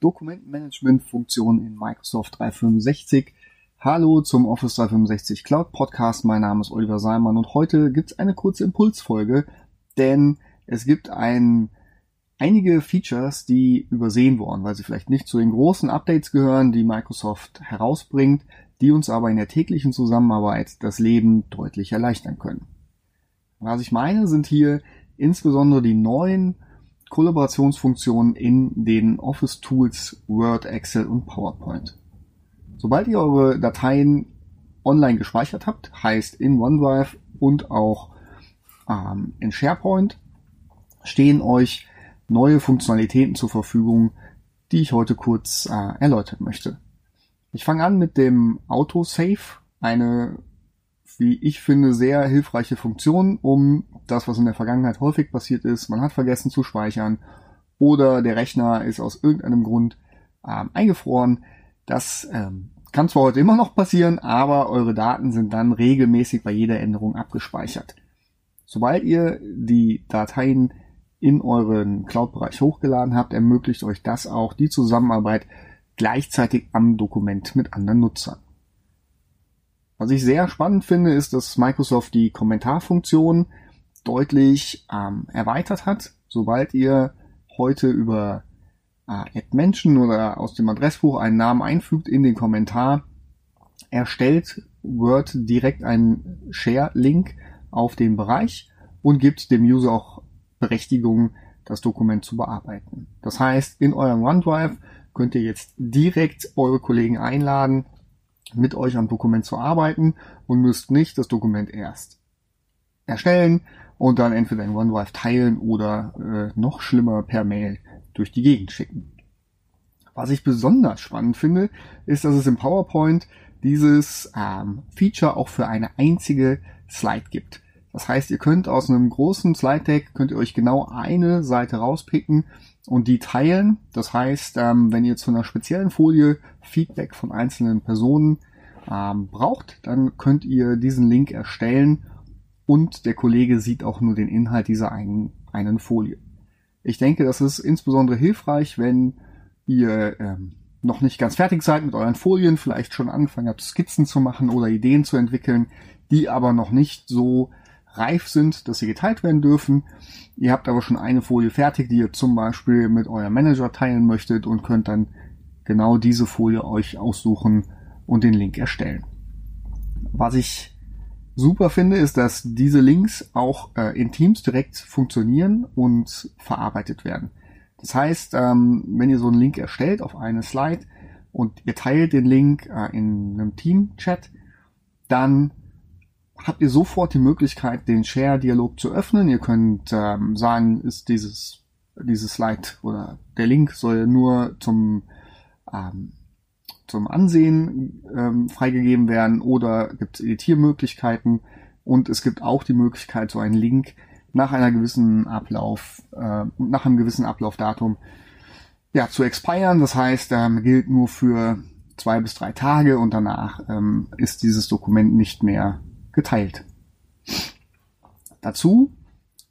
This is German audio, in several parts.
Dokumentenmanagement-Funktion in Microsoft 365. Hallo zum Office 365 Cloud Podcast. Mein Name ist Oliver Seimann und heute gibt es eine kurze Impulsfolge, denn es gibt ein, einige Features, die übersehen wurden, weil sie vielleicht nicht zu den großen Updates gehören, die Microsoft herausbringt, die uns aber in der täglichen Zusammenarbeit das Leben deutlich erleichtern können. Was ich meine, sind hier insbesondere die neuen Kollaborationsfunktionen in den Office Tools Word, Excel und PowerPoint. Sobald ihr eure Dateien online gespeichert habt, heißt in OneDrive und auch ähm, in SharePoint, stehen euch neue Funktionalitäten zur Verfügung, die ich heute kurz äh, erläutern möchte. Ich fange an mit dem Autosave, eine, wie ich finde, sehr hilfreiche Funktion, um das, was in der Vergangenheit häufig passiert ist, man hat vergessen zu speichern oder der Rechner ist aus irgendeinem Grund ähm, eingefroren. Das ähm, kann zwar heute immer noch passieren, aber eure Daten sind dann regelmäßig bei jeder Änderung abgespeichert. Sobald ihr die Dateien in euren Cloud-Bereich hochgeladen habt, ermöglicht euch das auch die Zusammenarbeit gleichzeitig am Dokument mit anderen Nutzern. Was ich sehr spannend finde, ist, dass Microsoft die Kommentarfunktion deutlich ähm, erweitert hat. Sobald ihr heute über äh, Menschen oder aus dem Adressbuch einen Namen einfügt in den Kommentar, erstellt Word direkt einen Share-Link auf den Bereich und gibt dem User auch Berechtigung, das Dokument zu bearbeiten. Das heißt, in eurem OneDrive könnt ihr jetzt direkt eure Kollegen einladen, mit euch am Dokument zu arbeiten und müsst nicht das Dokument erst erstellen und dann entweder in OneDrive teilen oder äh, noch schlimmer per Mail durch die Gegend schicken. Was ich besonders spannend finde, ist, dass es im PowerPoint dieses ähm, Feature auch für eine einzige Slide gibt. Das heißt, ihr könnt aus einem großen Slide Deck könnt ihr euch genau eine Seite rauspicken und die teilen. Das heißt, ähm, wenn ihr zu einer speziellen Folie Feedback von einzelnen Personen ähm, braucht, dann könnt ihr diesen Link erstellen und der Kollege sieht auch nur den Inhalt dieser einen, einen Folie. Ich denke, das ist insbesondere hilfreich, wenn ihr ähm, noch nicht ganz fertig seid mit euren Folien, vielleicht schon angefangen habt, Skizzen zu machen oder Ideen zu entwickeln, die aber noch nicht so reif sind, dass sie geteilt werden dürfen. Ihr habt aber schon eine Folie fertig, die ihr zum Beispiel mit eurem Manager teilen möchtet und könnt dann genau diese Folie euch aussuchen und den Link erstellen. Was ich super finde, ist, dass diese Links auch äh, in Teams direkt funktionieren und verarbeitet werden. Das heißt, ähm, wenn ihr so einen Link erstellt auf eine Slide und ihr teilt den Link äh, in einem Team-Chat, dann habt ihr sofort die Möglichkeit, den Share-Dialog zu öffnen. Ihr könnt ähm, sagen, ist dieses, dieses Slide oder der Link soll nur zum, ähm, zum Ansehen ähm, freigegeben werden oder gibt es Editiermöglichkeiten und es gibt auch die Möglichkeit, so einen Link nach einer gewissen Ablauf, äh, nach einem gewissen Ablaufdatum ja, zu expiren. Das heißt, ähm, gilt nur für zwei bis drei Tage und danach ähm, ist dieses Dokument nicht mehr geteilt. Dazu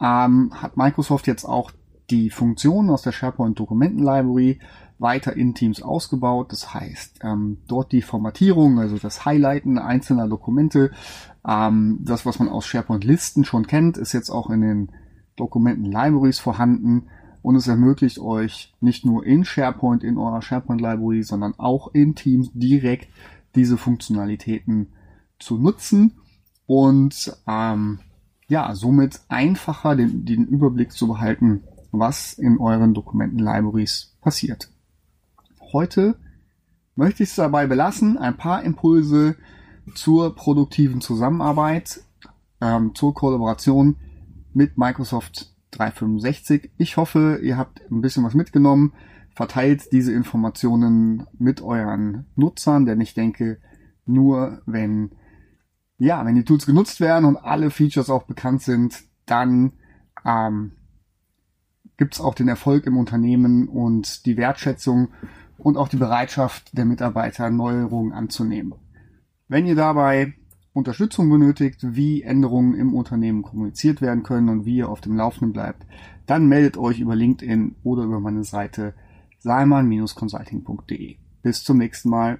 ähm, hat Microsoft jetzt auch die Funktionen aus der SharePoint Dokumenten Library weiter in Teams ausgebaut. Das heißt, ähm, dort die Formatierung, also das Highlighten einzelner Dokumente, ähm, das, was man aus SharePoint Listen schon kennt, ist jetzt auch in den Dokumenten Libraries vorhanden und es ermöglicht euch nicht nur in SharePoint, in eurer SharePoint Library, sondern auch in Teams direkt diese Funktionalitäten zu nutzen und ähm, ja, somit einfacher den, den Überblick zu behalten, was in euren Dokumenten-Libraries passiert. Heute möchte ich es dabei belassen, ein paar Impulse zur produktiven Zusammenarbeit, ähm, zur Kollaboration mit Microsoft 365. Ich hoffe, ihr habt ein bisschen was mitgenommen, verteilt diese Informationen mit euren Nutzern, denn ich denke, nur wenn ja, wenn die Tools genutzt werden und alle Features auch bekannt sind, dann ähm, gibt auch den Erfolg im Unternehmen und die Wertschätzung und auch die Bereitschaft der Mitarbeiter, Neuerungen anzunehmen. Wenn ihr dabei Unterstützung benötigt, wie Änderungen im Unternehmen kommuniziert werden können und wie ihr auf dem Laufenden bleibt, dann meldet euch über LinkedIn oder über meine Seite seiman-consulting.de. Bis zum nächsten Mal.